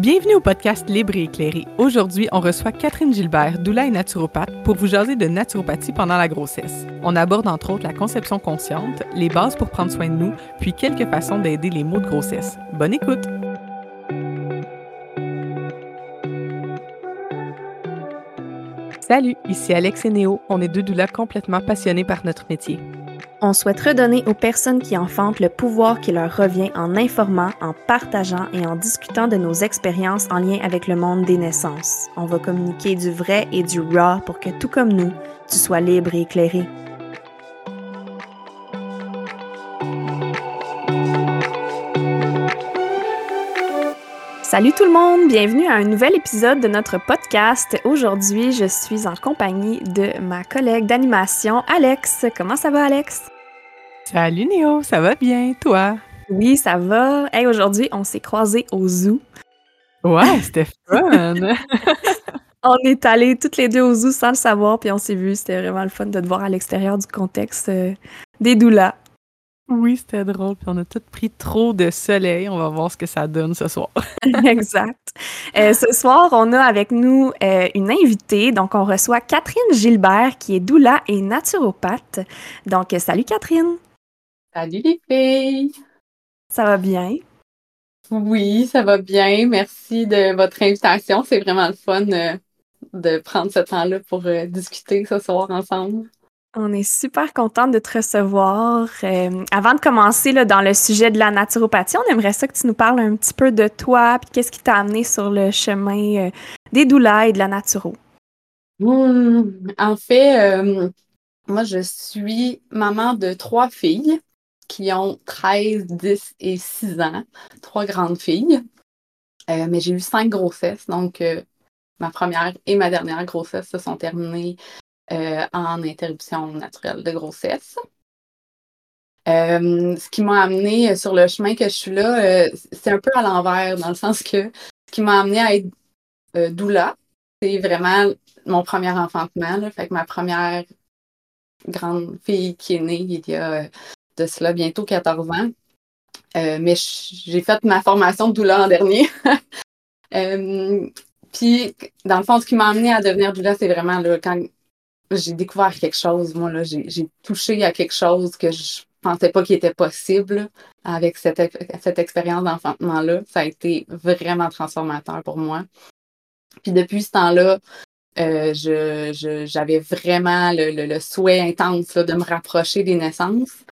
Bienvenue au podcast Libre et éclairé. Aujourd'hui, on reçoit Catherine Gilbert, doula et naturopathe, pour vous jaser de naturopathie pendant la grossesse. On aborde entre autres la conception consciente, les bases pour prendre soin de nous, puis quelques façons d'aider les maux de grossesse. Bonne écoute! Salut, ici Alex et Néo. On est deux doulas complètement passionnés par notre métier. On souhaite redonner aux personnes qui enfantent le pouvoir qui leur revient en informant, en partageant et en discutant de nos expériences en lien avec le monde des naissances. On va communiquer du vrai et du raw pour que tout comme nous, tu sois libre et éclairé. Salut tout le monde, bienvenue à un nouvel épisode de notre podcast. Aujourd'hui, je suis en compagnie de ma collègue d'animation, Alex. Comment ça va, Alex? Salut Néo, ça va bien, toi? Oui, ça va. Hey, aujourd'hui, on s'est croisés au zoo. Ouais, c'était fun! on est allés toutes les deux au zoo sans le savoir, puis on s'est vu. C'était vraiment le fun de te voir à l'extérieur du contexte euh, des doulas. Oui, c'était drôle. Puis on a tous pris trop de soleil. On va voir ce que ça donne ce soir. exact. Euh, ce soir, on a avec nous euh, une invitée. Donc, on reçoit Catherine Gilbert, qui est doula et naturopathe. Donc, salut Catherine. Salut les filles. Ça va bien? Oui, ça va bien. Merci de votre invitation. C'est vraiment le fun de prendre ce temps-là pour discuter ce soir ensemble. On est super contente de te recevoir. Euh, avant de commencer là, dans le sujet de la naturopathie, on aimerait ça que tu nous parles un petit peu de toi, puis qu'est-ce qui t'a amené sur le chemin euh, des doulas et de la naturo. Mmh, en fait, euh, moi, je suis maman de trois filles qui ont 13, 10 et 6 ans, trois grandes filles. mais j'ai eu cinq grossesses, donc ma première et ma dernière grossesse se sont terminées euh, en interruption naturelle de grossesse. Euh, ce qui m'a amené sur le chemin que je suis là, euh, c'est un peu à l'envers, dans le sens que ce qui m'a amené à être doula, c'est vraiment mon premier enfantement. fait que ma première grande fille qui est née il y a de cela bientôt 14 ans. mais j'ai fait ma formation de doula en dernier. puis, dans le fond, ce qui m'a amené à devenir doula, c'est vraiment quand j'ai découvert quelque chose, moi, là, j'ai touché à quelque chose que je pensais pas qu'il était possible avec cette, cette expérience d'enfantement-là. Ça a été vraiment transformateur pour moi. Puis depuis ce temps-là, euh, j'avais vraiment le, souhait intense de me rapprocher des naissances.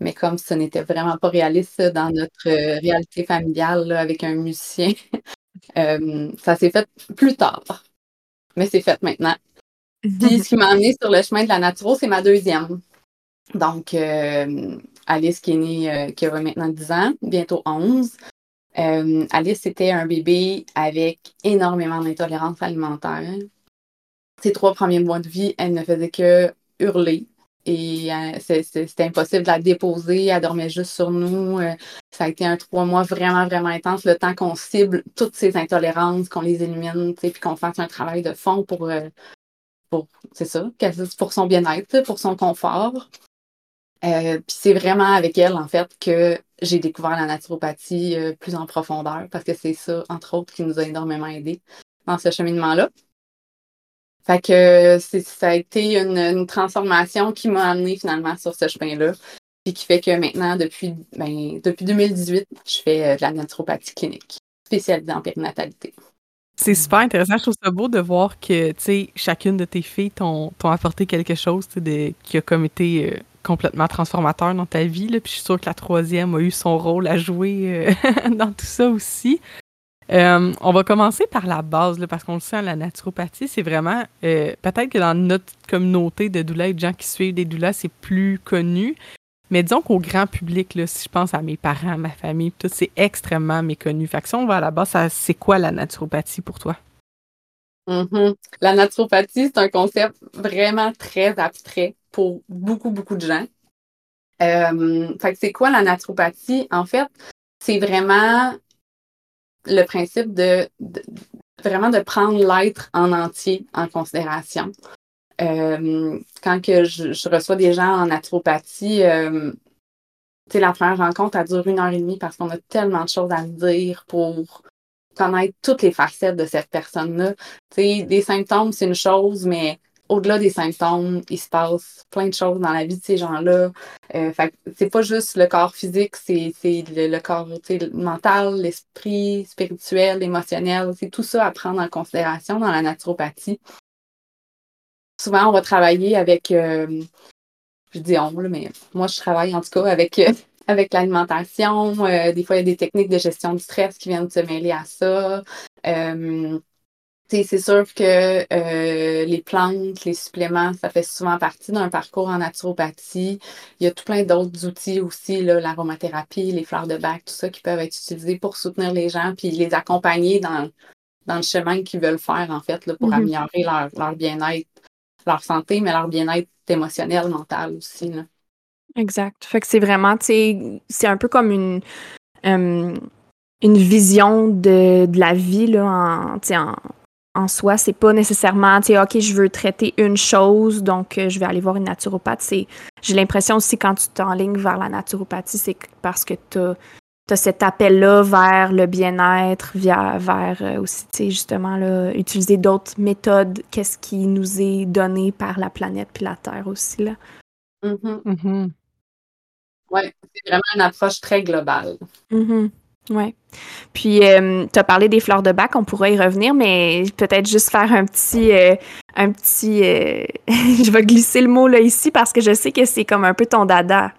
Mais comme ce n'était vraiment pas réaliste dans notre euh, réalité familiale avec un musicien, euh, ça s'est fait plus tard. Mais c'est fait maintenant. Puis ce qui m'a amené sur le chemin de la nature, c'est ma deuxième. Donc, euh, Alice qui est née, qui a maintenant 10 ans, bientôt 11. Euh, Alice, c'était un bébé avec énormément d'intolérance alimentaire. Ses trois premiers mois de vie, elle ne faisait que hurler. Et c'était impossible de la déposer. Elle dormait juste sur nous. ça a été un trois mois vraiment, vraiment intense. Le temps qu'on cible toutes ces intolérances, qu'on les élimine, puis qu'on fasse un travail de fond pour c'est ça, pour son bien-être, pour son confort. Euh, puis c'est vraiment avec elle, en fait, que j'ai découvert la naturopathie euh, plus en profondeur, parce que c'est ça, entre autres, qui nous a énormément aidés dans ce cheminement-là. Fait que ça a été une, transformation qui m'a amené finalement sur ce chemin-là, puis qui fait que maintenant, depuis, ben, depuis 2018, je fais euh, de la naturopathie clinique, spécialisée en périnatalité. C'est super intéressant. Je trouve ça beau de voir que, tu sais, chacune de tes filles t'ont apporté quelque chose qui a comme été euh, complètement transformateur dans ta vie. Là. Puis je suis sûre que la troisième a eu son rôle à jouer euh, dans tout ça aussi. Euh, on va commencer par la base, parce qu'on le sait, la naturopathie, c'est vraiment, peut-être que dans notre communauté de doulas et de gens qui suivent des doulas, c'est plus connu, mais disons qu'au grand public, là, si je pense à mes parents, ma famille, tout, c'est extrêmement méconnu. Fait que si on va à la base, c'est quoi la naturopathie pour toi? Mm-hmm. La naturopathie, c'est un concept vraiment très abstrait pour beaucoup, beaucoup de gens. Euh, fait que c'est quoi la naturopathie? En fait, c'est vraiment le principe de, vraiment de prendre l'être en entier en considération. Euh, quand que je, reçois des gens en naturopathie, euh, la première rencontre, a duré une heure et demie parce qu'on a tellement de choses à dire pour connaître toutes les facettes de cette personne-là. Des symptômes, c'est une chose, mais au-delà des symptômes, il se passe plein de choses dans la vie de ces gens-là. Euh, c'est pas juste le corps physique, c'est le, corps mental, l'esprit, spirituel, émotionnel. C'est tout ça à prendre en considération dans la naturopathie. Souvent, on va travailler avec, euh, je dis on, mais moi, je travaille en tout cas avec, euh, avec l'alimentation. Euh, des fois, il y a des techniques de gestion du stress qui viennent se mêler à ça c'est sûr que euh, les plantes, les suppléments, ça fait souvent partie d'un parcours en naturopathie. Il y a tout plein d'autres outils aussi, l'aromathérapie, les fleurs de bac, tout ça qui peuvent être utilisés pour soutenir les gens puis les accompagner dans, dans le chemin qu'ils veulent faire, en fait, là, pour mm-hmm. améliorer leur, leur bien-être, leur santé, mais leur bien-être émotionnel, mental aussi. Là. Exact. Fait que c'est vraiment, tu sais, c'est un peu comme une. Euh, une vision de, de la vie là, en, en, en soi, c'est pas nécessairement, tu sais, OK, je veux traiter une chose, donc euh, je vais aller voir une naturopathe. C'est, j'ai l'impression aussi quand tu t'enlignes vers la naturopathie, c'est parce que tu as, cet appel-là vers le bien-être, via, vers euh, aussi, tu sais, justement, là, utiliser d'autres méthodes, qu'est-ce qui nous est donné par la planète puis la Terre aussi, là. Mm-hmm. Mm-hmm. Oui, c'est vraiment une approche très globale. Mm-hmm. Oui. Puis, euh, tu as parlé des fleurs de bac, on pourrait y revenir, mais peut-être juste faire un petit. Euh, un petit euh, je vais glisser le mot là ici parce que je sais que c'est comme un peu ton dada.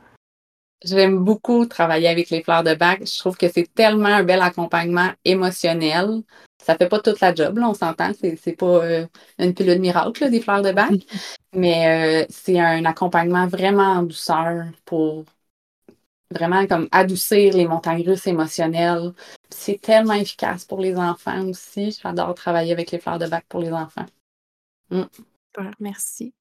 J'aime beaucoup travailler avec les fleurs de bac. Je trouve que c'est tellement un bel accompagnement émotionnel. Ça fait pas toute la job, là, on s'entend. C'est, c'est pas une pilule miracle, des fleurs de bac. mais c'est un accompagnement vraiment en douceur pour vraiment comme adoucir les montagnes russes émotionnelles. C'est tellement efficace pour les enfants aussi. J'adore travailler avec les fleurs de bac pour les enfants. Mm. Merci.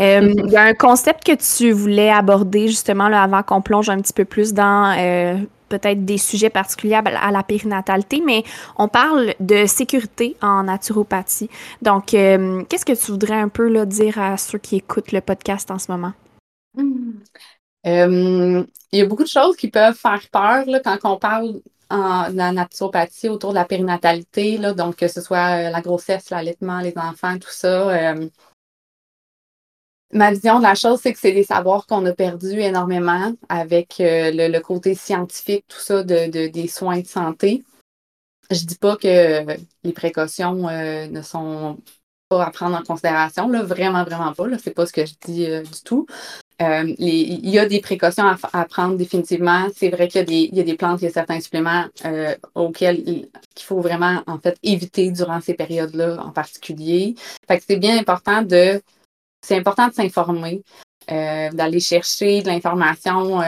Euh, il y a un concept que tu voulais aborder justement là, avant qu'on plonge un petit peu plus dans euh, peut-être des sujets particuliers à la périnatalité, mais on parle de sécurité en naturopathie. Donc, euh, qu'est-ce que tu voudrais un peu là, dire à ceux qui écoutent le podcast en ce moment? Mm. Euh, il y a beaucoup de choses qui peuvent faire peur là, quand on parle en, de la naturopathie autour de la périnatalité, là, donc que ce soit euh, la grossesse, l'allaitement, les enfants, tout ça. Euh, ma vision de la chose, c'est que c'est des savoirs qu'on a perdus énormément avec le, côté scientifique, tout ça, de, des soins de santé. Je dis pas que les précautions ne sont pas à prendre en considération, là, vraiment, vraiment pas. Ce n'est pas ce que je dis du tout. Euh, il y a des précautions à, prendre définitivement. C'est vrai qu'il y, a des plantes, il y a certains suppléments euh, auxquels il, faut vraiment en fait éviter durant ces périodes-là en particulier. Fait que c'est bien important de c'est important de s'informer, euh, d'aller chercher de l'information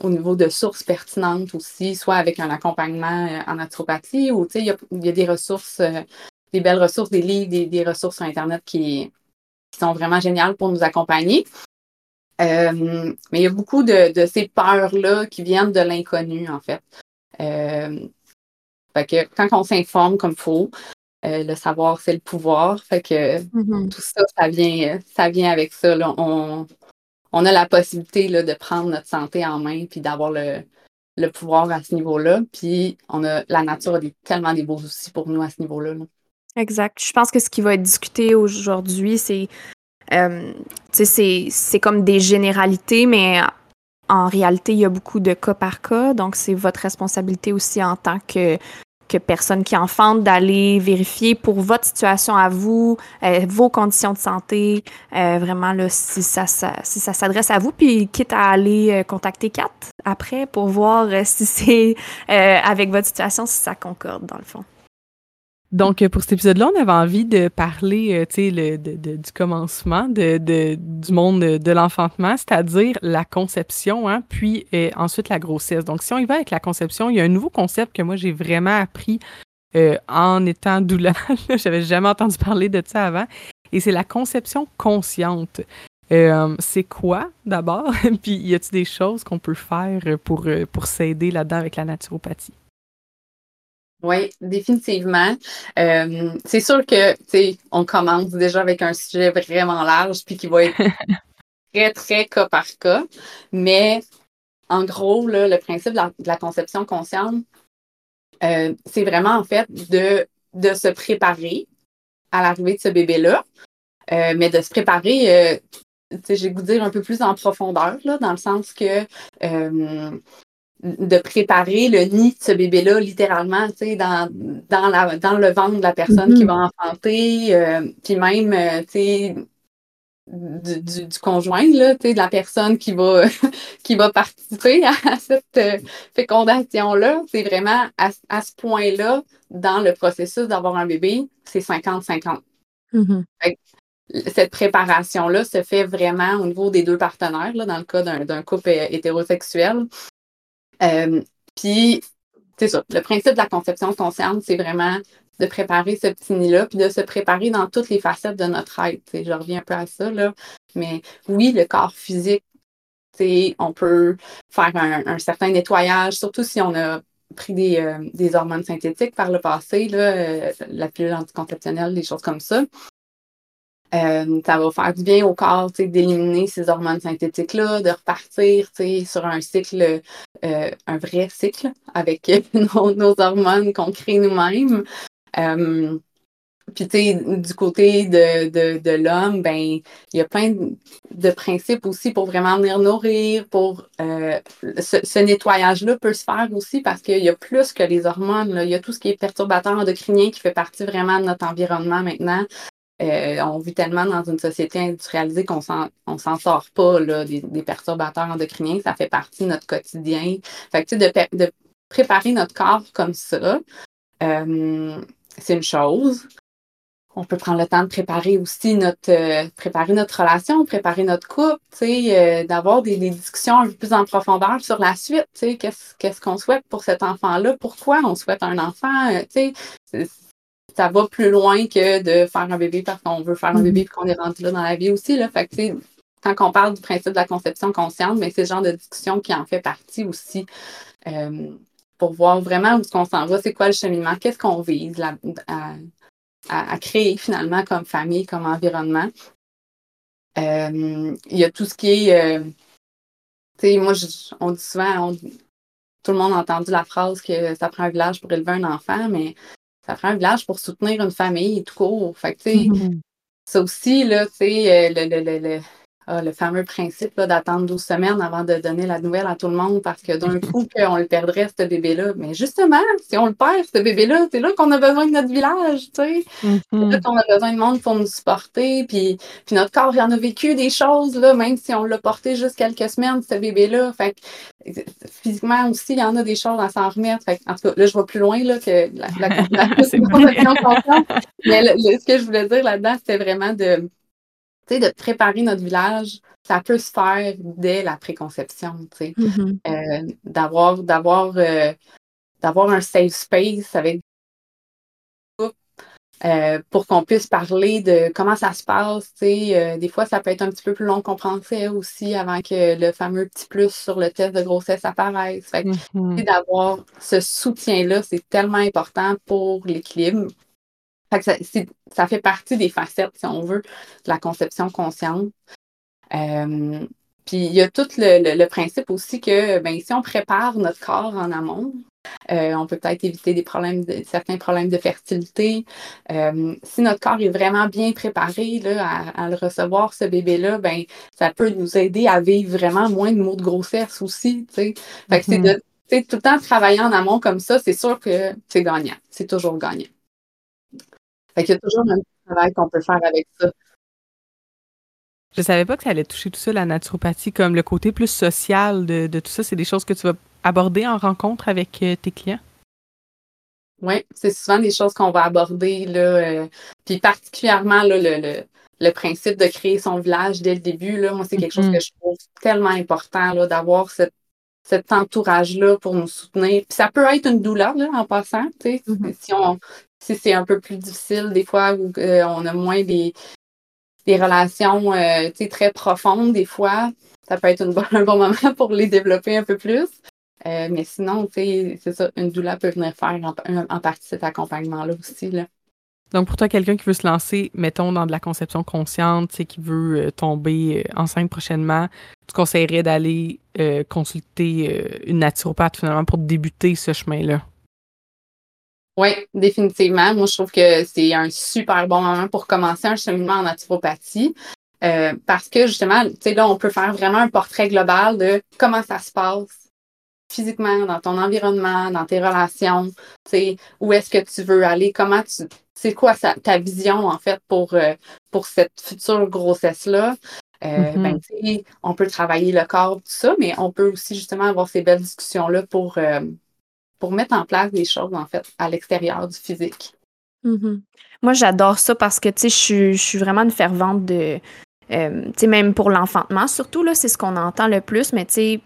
au niveau de sources pertinentes aussi, soit avec un accompagnement en naturopathie ou il y a, y a, des ressources, des belles ressources, des livres, des, des ressources sur Internet qui sont vraiment géniales pour nous accompagner. Euh, mais il y a beaucoup de, ces peurs-là qui viennent de l'inconnu, en fait. Euh, fait que quand on s'informe comme il faut, euh, le savoir, c'est le pouvoir. Fait que mm-hmm. tout ça, ça vient, ça vient avec ça. On, on, a la possibilité là, de prendre notre santé en main puis d'avoir le, le, pouvoir à ce niveau-là. Puis on a la nature a tellement des beaux outils pour nous à ce niveau-là. là Exact. Je pense que ce qui va être discuté aujourd'hui, c'est euh, c'est comme des généralités, mais en réalité, il y a beaucoup de cas par cas. Donc, c'est votre responsabilité aussi en tant que, que personne qui enfante d'aller vérifier pour votre situation à vous, euh, vos conditions de santé, euh, vraiment là, si ça, si ça s'adresse à vous, puis quitte à aller contacter Kat après pour voir si c'est avec votre situation, si ça concorde dans le fond. Donc, euh, pour cet épisode-là, on avait envie de parler, euh, du commencement du monde de, l'enfantement, c'est-à-dire la conception, hein, puis euh, ensuite la grossesse. Donc, si on y va avec la conception, il y a un nouveau concept que moi, j'ai vraiment appris en étant doula. J'avais jamais entendu parler de ça avant. Et c'est la conception consciente. c'est quoi d'abord? puis, y a-t-il des choses qu'on peut faire pour s'aider là-dedans avec la naturopathie? Oui, définitivement. Euh, c'est sûr que, tu on commence déjà avec un sujet vraiment large puis qui va être très, très cas par cas. Mais en gros, le principe de la, conception consciente, euh, c'est vraiment en fait de, de se préparer à l'arrivée de ce bébé-là, euh, mais de se préparer, j'ai goût de dire un peu plus en profondeur, là, dans le sens que de préparer le nid de ce bébé-là, littéralement, dans, dans, la, dans le ventre de la personne qui mm-hmm. va enfanter, puis même, tu sais, du, du, conjoint, là, de la personne qui va, qui va participer à, cette euh, fécondation-là. C'est vraiment à, à ce point-là, dans le processus d'avoir un bébé, c'est 50-50. Mm-hmm. Cette préparation-là se fait vraiment au niveau des deux partenaires, là, dans le cas d'un couple hétérosexuel. Euh, puis, c'est ça, le principe de la conception consciente, c'est vraiment de préparer ce petit nid-là, puis de se préparer dans toutes les facettes de notre être. Je reviens un peu à ça, là. Mais oui, le corps physique, on peut faire un, certain nettoyage, surtout si on a pris des, euh, hormones synthétiques par le passé, là, euh, la pilule anticonceptionnelle, des choses comme ça. Euh, ça va faire du bien au corps d'éliminer ces hormones synthétiques-là, de repartir sur un cycle, un vrai cycle avec nos hormones qu'on crée nous-mêmes. Euh, puis, tu sais, du côté de, de, de l'homme, ben, il y a plein de, principes aussi pour vraiment venir nourrir, pour euh, ce, nettoyage-là peut se faire aussi parce qu'il y a plus que les hormones. Il y a tout ce qui est perturbateur endocrinien qui fait partie vraiment de notre environnement maintenant. Euh, on vit tellement dans une société industrialisée qu'on ne s'en sort pas là, des, perturbateurs endocriniens. Ça fait partie de notre quotidien. Fait que, de, de préparer notre corps comme ça, euh, c'est une chose. On peut prendre le temps de préparer aussi notre euh, préparer notre relation, préparer notre couple, euh, d'avoir des, discussions un peu plus en profondeur sur la suite, qu'est-ce qu'est-ce qu'on souhaite pour cet enfant-là, pourquoi on souhaite un enfant, euh, ça va plus loin que de faire un bébé parce qu'on veut faire un bébé et qu'on est rendu là dans la vie aussi. Là. Fait que, quand on parle du principe de la conception consciente, mais c'est le genre de discussion qui en fait partie aussi pour voir vraiment où est-ce qu'on s'en va, c'est quoi le cheminement, qu'est-ce qu'on vise à, créer finalement comme famille, comme environnement. Euh, il y a tout ce qui est, euh, tu sais, moi, on dit souvent, tout le monde a entendu la phrase que ça prend un village pour élever un enfant, mais ça prend un village pour soutenir une famille tout court. Fait que, tu sais, mm-hmm. ça aussi, là, tu sais, euh, le, le ah, le fameux principe d'attendre 12 semaines avant de donner la nouvelle à tout le monde parce que d'un coup, on le perdrait, ce bébé-là. Mais justement, si on le perd, ce bébé-là, c'est là qu'on a besoin de notre village, tu sais. C'est là mm-hmm. qu'on a besoin de monde pour nous supporter. Puis, puis notre corps, il en a vécu des choses, là, même si on l'a porté juste quelques semaines, ce bébé-là. Fait physiquement aussi, il y en a des choses à s'en remettre. Fait en tout cas, là, je vais plus loin là, que la, la, la, Mais ce que je voulais dire là-dedans, c'était vraiment de de préparer notre village, ça peut se faire dès la préconception, mm-hmm. euh, d'avoir, d'avoir, euh, d'avoir un safe space avec euh, pour qu'on puisse parler de comment ça se passe. des fois, ça peut être un petit peu plus long qu'on pensait aussi avant que le fameux petit plus sur le test de grossesse apparaisse. Mm-hmm. d'avoir ce soutien-là, c'est tellement important pour l'équilibre ça, fait partie des facettes, si on veut, de la conception consciente. Euh, puis il y a tout le, principe aussi que ben, si on prépare notre corps en amont, euh, on peut peut-être éviter des problèmes certains problèmes de fertilité. Euh, si notre corps est vraiment bien préparé là, à, le recevoir, ce bébé-là, ben, ça peut nous aider à vivre vraiment moins de maux de grossesse aussi. Fait que c'est mm-hmm. de tout le temps travailler en amont comme ça, c'est sûr que c'est gagnant. C'est toujours gagnant. Fait qu'il y a toujours un petit travail qu'on peut faire avec ça. Je savais pas que ça allait toucher tout ça, la naturopathie, comme le côté plus social de, tout ça. C'est des choses que tu vas aborder en rencontre avec euh, tes clients? Oui, c'est souvent des choses qu'on va aborder. Là, euh, puis particulièrement là, le, le, principe de créer son village dès le début. Là, moi, c'est quelque chose mm-hmm. que je trouve tellement important d'avoir cet entourage-là pour nous soutenir. Puis ça peut être une douleur là, en passant. Mm-hmm. Si on si c'est un peu plus difficile, des fois où euh, on a moins des, des relations euh, très profondes, des fois, ça peut être un bon moment pour les développer un peu plus. Euh, mais sinon, c'est ça, une douleur peut venir faire en, partie cet accompagnement-là aussi. Là. Donc, pour toi, quelqu'un qui veut se lancer, mettons, dans de la conception consciente, qui veut tomber enceinte prochainement, tu conseillerais d'aller consulter une naturopathe finalement pour débuter ce chemin-là? Oui, définitivement. Moi, je trouve que c'est un super bon moment pour commencer un cheminement en naturopathie. Euh, parce que justement, tu sais, là, on peut faire vraiment un portrait global de comment ça se passe physiquement, dans ton environnement, dans tes relations, tu sais, où est-ce que tu veux aller, comment tu. C'est quoi ta vision, en fait, pour, euh, pour cette future grossesse-là? Euh, ben, mm-hmm. on peut travailler le corps, tout ça, mais on peut aussi justement avoir ces belles discussions-là pour, pour mettre en place des choses, en fait, à l'extérieur du physique. Mm-hmm. Moi, j'adore ça parce que, tu sais, je suis vraiment une fervente de, euh, tu sais, même pour l'enfantement, surtout, là, c'est ce qu'on entend le plus, mais tu sais,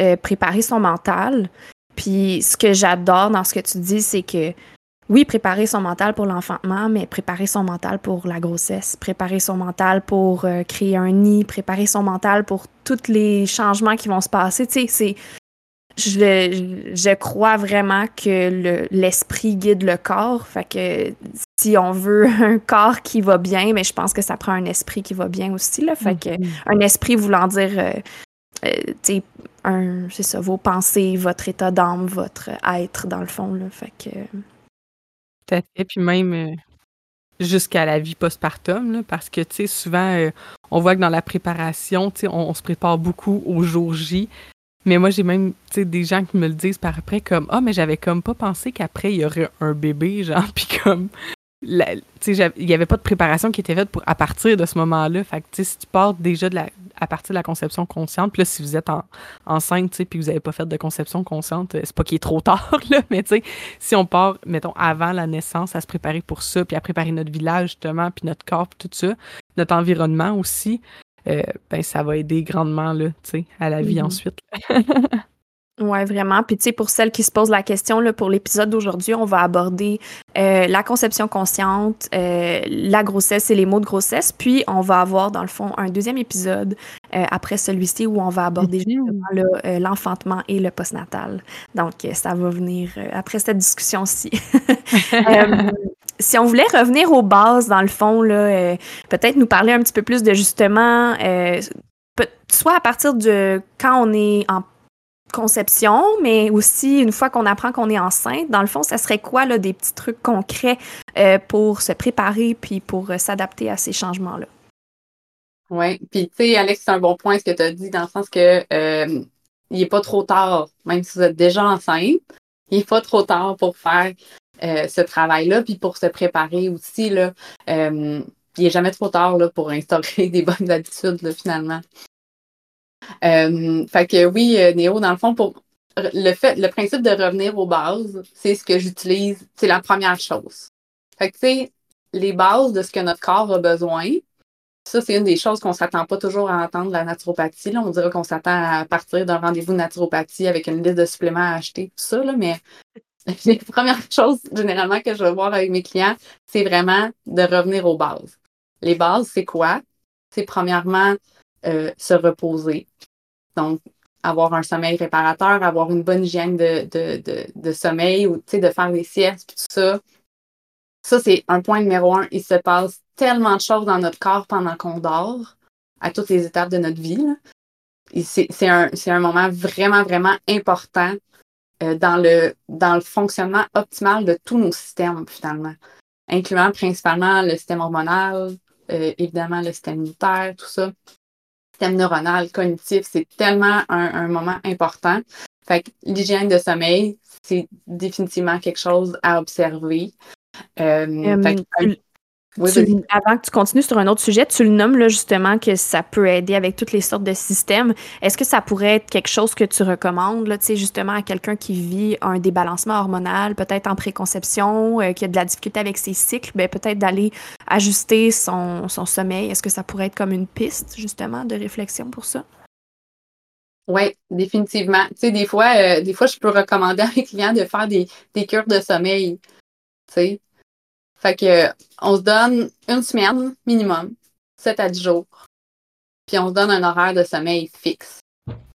euh, préparer son mental. Puis ce que j'adore dans ce que tu dis, c'est que oui, préparer son mental pour l'enfantement, mais préparer son mental pour la grossesse, préparer son mental pour euh, créer un nid, préparer son mental pour tous les changements qui vont se passer. Tu sais, je, je, crois vraiment que l'esprit guide le corps. Fait que si on veut un corps qui va bien, mais je pense que ça prend un esprit qui va bien aussi. Là. Fait que mm-hmm. un esprit voulant dire euh, euh, un, c'est ça, vos pensées, votre état d'âme, votre être dans le fond. Là. Fait que. Tout à fait. Puis même euh, jusqu'à la vie postpartum, parce que tu sais, souvent on voit que dans la préparation, tu sais, on, on, se prépare beaucoup au jour J, mais moi, j'ai même des gens qui me le disent par après, comme Ah, mais j'avais comme pas pensé qu'après, il y aurait un bébé, genre, puis comme. il n'y avait pas de préparation qui était faite pour, à partir de ce moment-là. Fait que, si tu pars déjà de la, à partir de la conception consciente, puis là, si vous êtes en, enceinte, puis vous n'avez pas fait de conception consciente, c'est pas qu'il est trop tard, là, mais tu sais, si on part, mettons, avant la naissance, à se préparer pour ça, puis à préparer notre village, justement, puis notre corps, puis tout ça, notre environnement aussi, euh, ben, ça va aider grandement là, à la vie mm-hmm. ensuite. Oui, vraiment. Puis, tu sais, pour celles qui se posent la question, là, pour l'épisode d'aujourd'hui, on va aborder euh, la conception consciente, euh, la grossesse et les mots de grossesse. Puis, on va avoir, dans le fond, un deuxième épisode après celui-ci où on va aborder justement l'enfantement et le postnatal. Donc, ça va venir après cette discussion-ci. si on voulait revenir aux bases, dans le fond, là, euh, peut-être nous parler un petit peu plus de justement, euh, soit à partir de quand on est en conception, mais aussi une fois qu'on apprend qu'on est enceinte, dans le fond, ça serait quoi là, des petits trucs concrets euh, pour se préparer puis pour s'adapter à ces changements-là? Oui, puis tu sais, Alex, c'est un bon point ce que tu as dit, dans le sens que il n'est pas trop tard, même si vous êtes déjà enceinte, il n'est pas trop tard pour faire euh, ce travail-là, puis pour se préparer aussi, là, euh, il n'est jamais trop tard là, pour instaurer des bonnes habitudes, finalement. Euh, fait que oui, Néo, dans le fond, pour le fait, le principe de revenir aux bases, c'est ce que j'utilise, c'est la première chose. Fait que, tu sais, les bases de ce que notre corps a besoin, ça, c'est une des choses qu'on ne s'attend pas toujours à entendre de la naturopathie. Là. On dirait qu'on s'attend à partir d'un rendez-vous de naturopathie avec une liste de suppléments à acheter, tout ça, là, mais les premières choses généralement que je vais voir avec mes clients, c'est vraiment de revenir aux bases. Les bases, c'est quoi? C'est premièrement euh, se reposer. Donc, avoir un sommeil réparateur, avoir une bonne hygiène de, de, de, sommeil ou de faire des siestes, tout ça. Ça, c'est un point numéro un. Il se passe tellement de choses dans notre corps pendant qu'on dort, à toutes les étapes de notre vie. C'est un, un moment vraiment, vraiment important euh, dans, le, dans le fonctionnement optimal de tous nos systèmes, finalement, incluant principalement le système hormonal, euh, évidemment le système immunitaire, tout ça. Système neuronal, cognitif, c'est tellement un, moment important. Fait que l'hygiène de sommeil, c'est définitivement quelque chose à observer. Euh, avant que tu continues sur un autre sujet, tu le nommes là, justement que ça peut aider avec toutes les sortes de systèmes. Est-ce que ça pourrait être quelque chose que tu recommandes, là, justement, à quelqu'un qui vit un débalancement hormonal, peut-être en préconception, euh, qui a de la difficulté avec ses cycles, ben, peut-être d'aller ajuster son, son sommeil? Est-ce que ça pourrait être comme une piste, justement, de réflexion pour ça? Oui, définitivement. Tu sais, des fois, euh, des fois, je peux recommander à mes clients de faire des, des cures de sommeil. Tu sais, fait que on se donne une semaine minimum, 7 à 10 jours. Puis on se donne un horaire de sommeil fixe.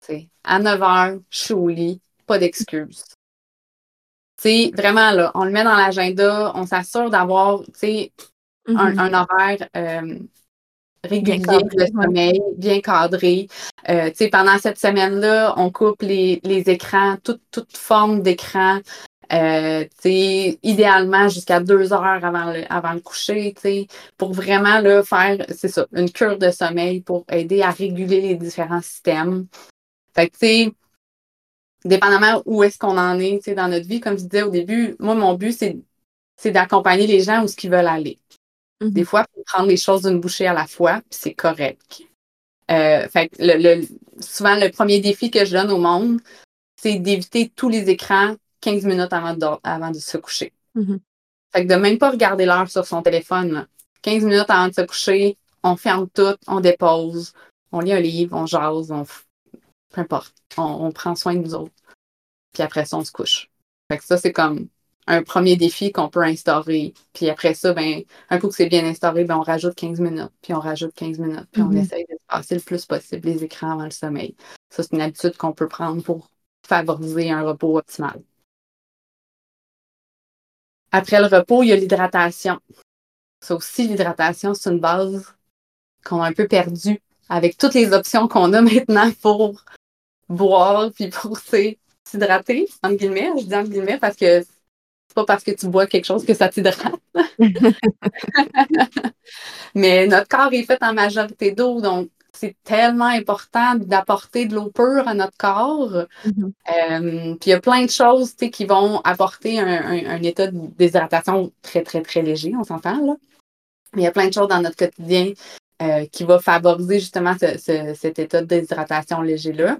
T'sais. À 9 heures, je suis au lit, pas d'excuses. C'est vraiment là, on le met dans l'agenda, on s'assure d'avoir un, mm-hmm. un, horaire euh, régulier de sommeil, bien cadré. Euh, pendant cette semaine-là, on coupe les, les écrans, toute, toute forme d'écran. Euh, idéalement jusqu'à deux heures avant le, avant le coucher, pour vraiment là, faire, c'est ça, une cure de sommeil pour aider à réguler les différents systèmes. Fait que, tu sais, dépendamment où est-ce qu'on en est dans notre vie, comme je disais au début, moi, mon but, c'est d'accompagner les gens où ce qu'ils veulent aller. Mm-hmm. Des fois, il faut prendre les choses d'une bouchée à la fois, puis c'est correct. Euh, fait le, souvent, le premier défi que je donne au monde, c'est d'éviter tous les écrans 15 minutes avant de, avant de se coucher. Mm-hmm. Fait que de même pas regarder l'heure sur son téléphone. 15 minutes avant de se coucher, on ferme tout, on dépose, on lit un livre, on jase, on peu importe. On, prend soin de nous autres. Puis après ça, on se couche. Fait que ça, c'est comme un premier défi qu'on peut instaurer. Puis après ça, ben, un coup que c'est bien instauré, ben, on rajoute 15 minutes, puis on rajoute 15 minutes, puis on mm-hmm. essaye de passer le plus possible les écrans avant le sommeil. Ça, c'est une habitude qu'on peut prendre pour favoriser un repos optimal. Après le repos, il y a l'hydratation. Ça aussi, l'hydratation, c'est une base qu'on a un peu perdue avec toutes les options qu'on a maintenant pour boire puis pour s'hydrater, entre guillemets. Je dis entre guillemets parce que c'est pas parce que tu bois quelque chose que ça t'hydrate. Mais notre corps est fait en majorité d'eau, donc c'est tellement important d'apporter de l'eau pure à notre corps. Mm-hmm. Euh, puis il y a plein de choses qui vont apporter un, état de déshydratation très, très, très léger, on s'entend là. Mais il y a plein de choses dans notre quotidien euh, qui va favoriser justement cet état de déshydratation léger-là.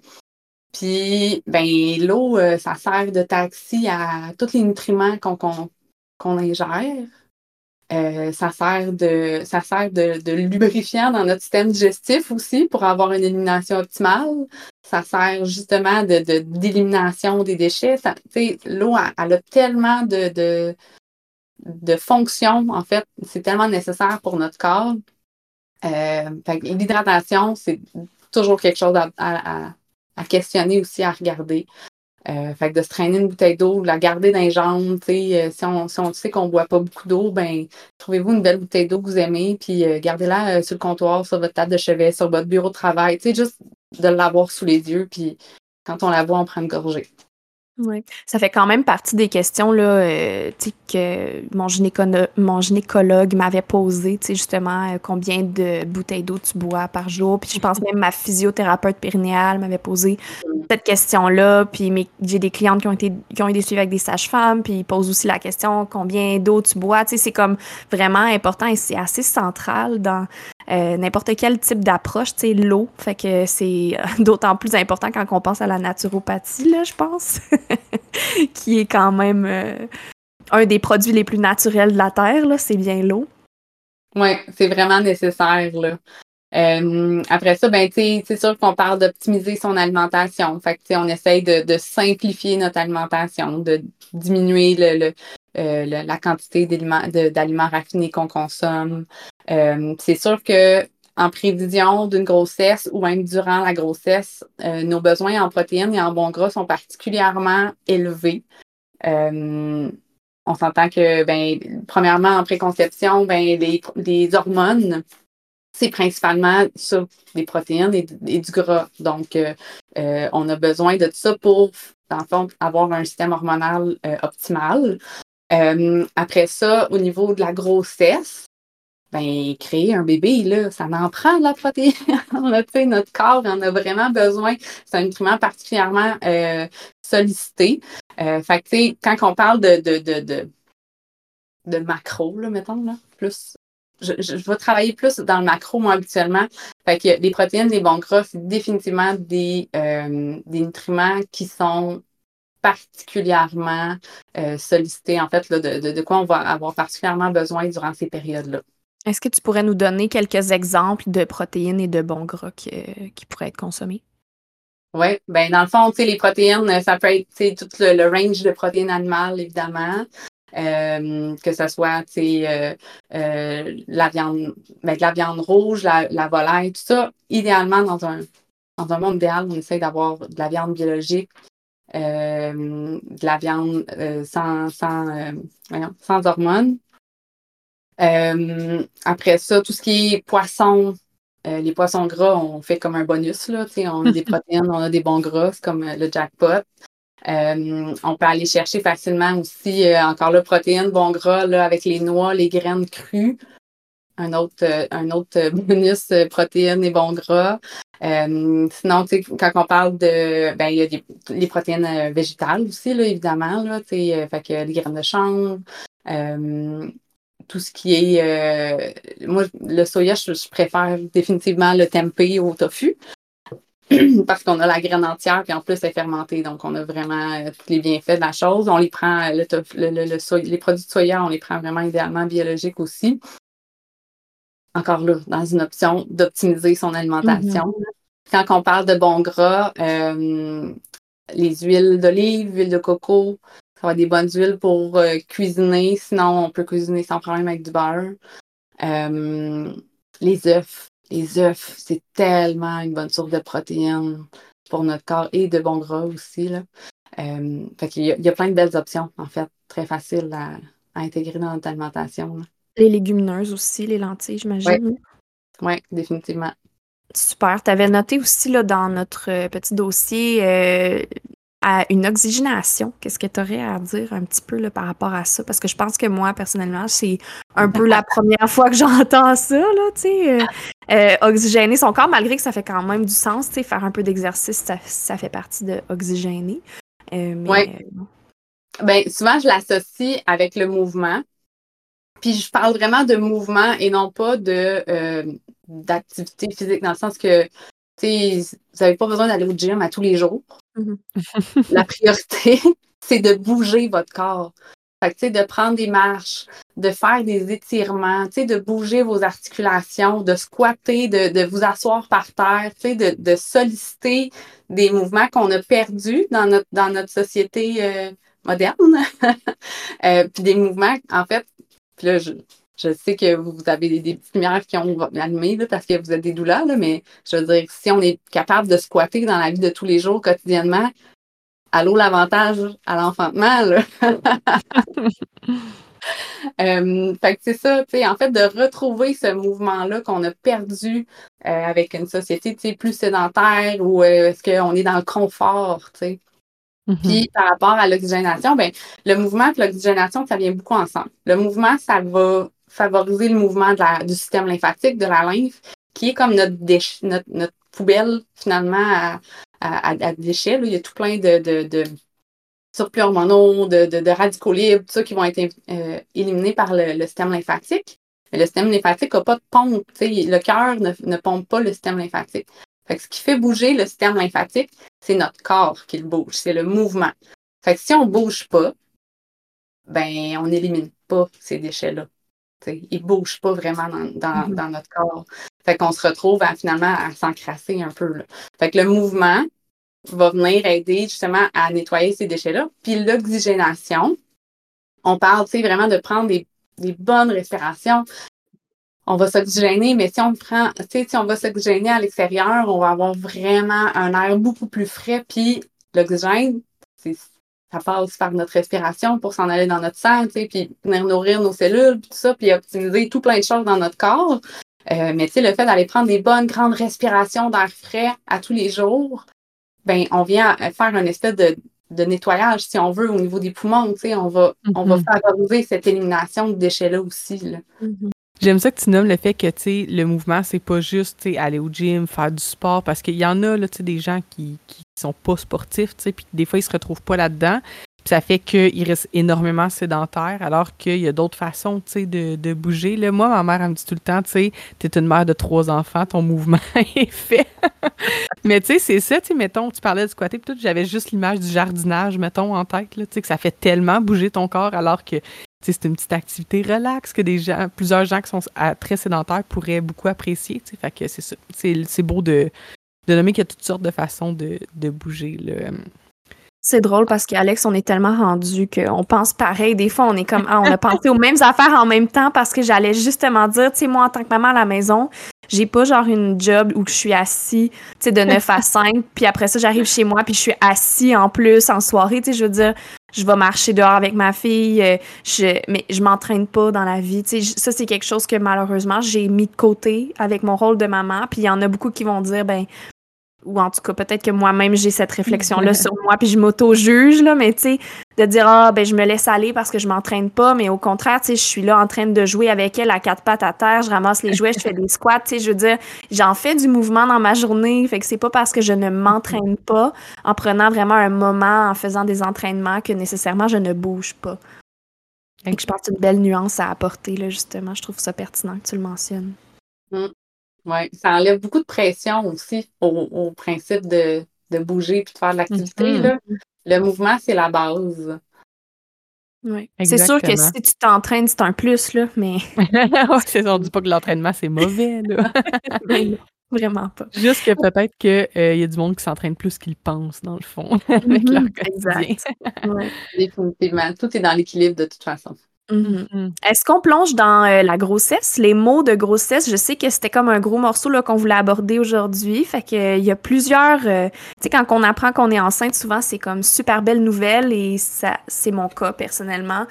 Puis, ben, l'eau, euh, ça sert de taxi à tous les nutriments qu'on ingère. Euh, ça sert de, ça sert de, lubrifiant dans notre système digestif aussi pour avoir une élimination optimale. Ça sert justement d'élimination de, des déchets. L'eau, elle, a tellement de, de, de fonctions, en fait. C'est tellement nécessaire pour notre corps. Euh, L'hydratation, c'est toujours quelque chose à à questionner aussi, à regarder. Euh, fait que de se traîner une bouteille d'eau, la garder dans les jambes, euh, si, on, si on sait qu'on ne boit pas beaucoup d'eau, ben trouvez-vous une belle bouteille d'eau que vous aimez, puis euh, gardez-la sur le comptoir, sur votre table de chevet, sur votre bureau de travail, juste de l'avoir sous les yeux, puis quand on la voit, on prend une gorgée. Oui, ça fait quand même partie des questions là, euh, que mon, mon gynécologue m'avait posé, justement, euh, combien de bouteilles d'eau tu bois par jour. Puis je pense même ma physiothérapeute périnéale m'avait posé cette question-là. Puis j'ai des clientes qui ont été qui ont été suivies avec des sages-femmes, puis ils posent aussi la question combien d'eau tu bois? C'est comme vraiment important et c'est assez central dans euh, n'importe quel type d'approche, l'eau. Fait que c'est euh, d'autant plus important quand on pense à la naturopathie, je pense, qui est quand même euh, un des produits les plus naturels de la Terre, c'est bien l'eau. Oui, c'est vraiment nécessaire, là. après ça, ben, c'est sûr qu'on parle d'optimiser son alimentation. Fait que, on essaye de, simplifier notre alimentation, de diminuer le, la quantité d'aliments raffinés qu'on consomme, euh, c'est sûr que en prévision d'une grossesse ou même durant la grossesse, euh, nos besoins en protéines et en bons gras sont particulièrement élevés. Euh, on s'entend que, ben, premièrement, en préconception, ben, les, hormones, c'est principalement ça, des protéines et, du gras. Donc, on a besoin de ça pour, dans fond, avoir un système hormonal optimal. Après ça, au niveau de la grossesse, ben, créer un bébé, là, ça en prend de la protéine. notre corps en a vraiment besoin. C'est un nutriment particulièrement euh, sollicité. Euh, fait que, quand on parle de, de, de, de, macro, là, mettons, là, plus. Je, je, vais travailler plus dans le macro, moi, habituellement. Fait que les protéines, les bons gras, c'est définitivement des, euh, des nutriments qui sont particulièrement euh, sollicités, en fait, là, de, de, de quoi on va avoir particulièrement besoin durant ces périodes-là. Est-ce que tu pourrais nous donner quelques exemples de protéines et de bons gras qui, pourraient être consommés? Oui, ben dans le fond, tu sais, les protéines, ça peut être tout le, range de protéines animales, évidemment. Euh, que ce soit euh, euh, la viande, ben, la viande rouge, la, volaille, tout ça. Idéalement, dans un, dans un monde idéal, on essaie d'avoir de la viande biologique, de la viande sans, sans, sans hormones. Euh, après ça, tout ce qui est poisson, euh, les poissons gras, on fait comme un bonus. Là, on a des protéines, on a des bons gras, c'est comme euh, le jackpot. on peut aller chercher facilement aussi, encore là, protéines, bon gras, là, avec les noix, les graines crues. Un autre, un autre bonus protéines et bon gras. sinon, quand on parle de. Ben, il y a les protéines végétales aussi, là, évidemment. Là, fait que les graines de chanvre, tout ce qui est. Euh, moi, le soya, je, préfère définitivement le tempeh au tofu. Parce qu'on a la graine entière, puis en plus, elle est fermentée. Donc, on a vraiment euh, tous les bienfaits de la chose. On les prend, le, les produits de soya, on les prend vraiment idéalement biologiques aussi. Encore là, dans une option d'optimiser son alimentation. Mm-hmm. Quand on parle de bon gras, euh, les huiles d'olive, huile de coco, avoir des bonnes huiles pour euh, cuisiner. Sinon, on peut cuisiner sans problème avec du beurre. Euh, les œufs. Les œufs, c'est tellement une bonne source de protéines pour notre corps et de bons gras aussi. Là. Fait il, y a, plein de belles options, en fait, très faciles à, intégrer dans notre alimentation. Les légumineuses aussi, les lentilles, j'imagine. Oui, définitivement. Super. Tu avais noté aussi là, dans notre petit dossier à une oxygénation. Qu'est-ce que tu aurais à dire un petit peu là, par rapport à ça? Parce que je pense que moi, personnellement, c'est un peu la première fois que j'entends ça, là, tu sais. Euh, euh, oxygéner son corps, malgré que ça fait quand même du sens, tu sais, faire un peu d'exercice, ça, fait partie de oxygéner. Euh, oui. Ben, souvent, je l'associe avec le mouvement. Puis je parle vraiment de mouvement et non pas de d'activité physique, dans le sens que vous n'avez pas besoin d'aller au gym à tous les jours. Mhm. La priorité, c'est de bouger votre corps. Fait de prendre des marches, de faire des étirements, de bouger vos articulations, de squatter, de, vous asseoir par terre, de, de solliciter des mouvements qu'on a perdus dans notre, dans notre société euh, moderne. euh, puis des mouvements, en fait, là, je, je sais que vous avez des, petites lumières qui ont allumé parce que vous êtes des douleurs, mais je veux dire, si on est capable de squatter dans la vie de tous les jours, quotidiennement, allô l'avantage à l'enfantement. euh, fait que c'est ça, tu sais, en fait, de retrouver ce mouvement-là qu'on a perdu euh, avec une société plus sédentaire ou euh, est-ce qu'on est dans le confort, tu sais. Mm-hmm. Puis par rapport à l'oxygénation, ben, le mouvement et l'oxygénation, ça vient beaucoup ensemble. Le mouvement, ça va favoriser le mouvement du système lymphatique, de la lymphe, qui est comme notre, notre, poubelle finalement à, déchets. Il y a tout plein de, de, surplus hormonaux, de, radicaux libres, tout ça qui vont être euh, éliminés par le, système lymphatique. Mais le système lymphatique n'a pas de pompe. Le cœur ne, pompe pas le système lymphatique. Ce qui fait bouger le système lymphatique, c'est notre corps qui le bouge, c'est le mouvement. Fait que si on ne bouge pas, ben on n'élimine pas ces déchets-là il ne bouge pas vraiment dans, mm-hmm. notre corps. Fait qu'on se retrouve à, finalement à s'encrasser un peu. Là. Fait que le mouvement va venir aider justement à nettoyer ces déchets-là. Puis l'oxygénation, on parle vraiment de prendre des, bonnes respirations. On va s'oxygéner, mais si on prend, si on va s'oxygéner à l'extérieur, on va avoir vraiment un air beaucoup plus frais. Puis l'oxygène, ça passe par notre respiration pour s'en aller dans notre sang, puis venir nourrir nos cellules, puis tout ça, puis optimiser tout plein de choses dans notre corps. Euh, mais tu sais, le fait d'aller prendre des bonnes grandes respirations d'air frais à tous les jours, ben on vient faire un espèce de, nettoyage, si on veut, au niveau des poumons. Tu sais, on va, on va mm-hmm. favoriser cette élimination de déchets-là aussi. Là. Mm-hmm. J'aime ça que tu nommes le fait que tu le mouvement, c'est pas juste aller au gym, faire du sport, parce qu'il y en a là, des gens qui, qui sont pas sportifs, puis des fois ils se retrouvent pas là-dedans. ça fait qu'ils restent énormément sédentaires, alors qu'il y a d'autres façons de, de bouger. Là, moi, ma mère, elle me dit tout le temps, tu t'es une mère de trois enfants, ton mouvement est fait. Mais tu sais, c'est ça, tu mettons, tu parlais de squatter, puis tout, j'avais juste l'image du jardinage, mettons, en tête, tu sais, que ça fait tellement bouger ton corps, alors que c'est une petite activité relaxe que des gens, plusieurs gens qui sont très sédentaires pourraient beaucoup apprécier. Fait que c'est. C'est beau de, de nommer qu'il y a toutes sortes de façons de, de bouger. C'est drôle parce qu'Alex, on est tellement rendu qu'on pense pareil. Des fois, on est comme, ah, on a pensé aux mêmes affaires en même temps parce que j'allais justement dire, tu sais, moi, en tant que maman à la maison, j'ai pas genre une job où je suis assis, tu sais, de 9 à 5, puis après ça, j'arrive chez moi, puis je suis assis en plus en soirée, tu sais, je veux dire, je vais marcher dehors avec ma fille, euh, je, mais je m'entraîne pas dans la vie. Tu sais, ça, c'est quelque chose que malheureusement, j'ai mis de côté avec mon rôle de maman. Puis il y en a beaucoup qui vont dire, ben, ou en tout cas, peut-être que moi-même, j'ai cette réflexion-là sur moi, puis je m'auto-juge, là, mais tu sais, de dire, ah, ben, je me laisse aller parce que je m'entraîne pas, mais au contraire, tu sais, je suis là en train de jouer avec elle à quatre pattes à terre, je ramasse les jouets, je fais des squats, tu sais, je veux dire, j'en fais du mouvement dans ma journée, fait que c'est pas parce que je ne m'entraîne pas en prenant vraiment un moment, en faisant des entraînements, que nécessairement je ne bouge pas. Et que je pense que c'est une belle nuance à apporter, là, justement. Je trouve ça pertinent que tu le mentionnes. Mmh. Oui, ça enlève beaucoup de pression aussi au, principe de, bouger et de faire de l'activité. Mm-hmm. Le mouvement, c'est la base. Oui. C'est sûr que si tu t'entraînes, c'est un plus, là, mais. c'est on dit pas que l'entraînement, c'est mauvais, là. Vraiment pas. Juste que peut-être qu'il euh, y a du monde qui s'entraîne plus qu'ils pensent, dans le fond, avec leur mm-hmm. quotidien. Exact. Définitivement. Tout est dans l'équilibre de toute façon. Mm-hmm. Mm-hmm. Est-ce qu'on plonge dans euh, la grossesse, les mots de grossesse? Je sais que c'était comme un gros morceau qu'on voulait aborder aujourd'hui. Fait que euh, il y a plusieurs. Euh, tu sais, quand on apprend qu'on est enceinte, souvent c'est comme super belle nouvelle et ça, c'est mon cas personnellement.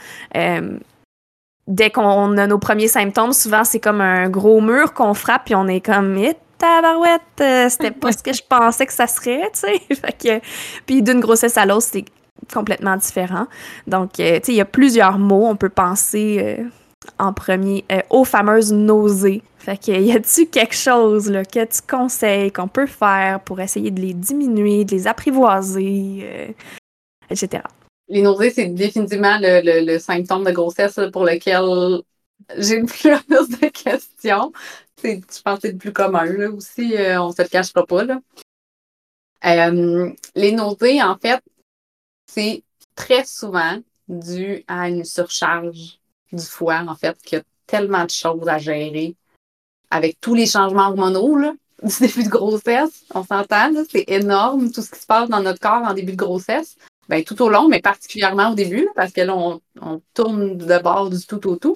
dès qu'on a nos premiers symptômes, souvent c'est comme un gros mur qu'on frappe et on est comme eh, tabarouette, c'était pas ce que je pensais que ça serait, tu sais. puis d'une grossesse à l'autre, c'est complètement différent. Donc, euh, tu sais, il y a plusieurs mots. On peut penser euh, en premier euh, aux fameuses nausées. Fait que, y a-tu quelque chose là, que tu conseilles qu'on peut faire pour essayer de les diminuer, de les apprivoiser, etc.? Les nausées, c'est définitivement le, symptôme de grossesse pour lequel j'ai plus de questions. je pense que c'est le plus commun là, aussi, on se le cachera pas. Là. les nausées, en fait, c'est très souvent dû à une surcharge du foie, en fait, qu'il y a tellement de choses à gérer avec tous les changements hormonaux là, du début de grossesse. On s'entend, c'est énorme tout ce qui se passe dans notre corps en début de grossesse. Ben, tout au long, mais particulièrement au début, parce que là, on, tourne de bord du tout au tout.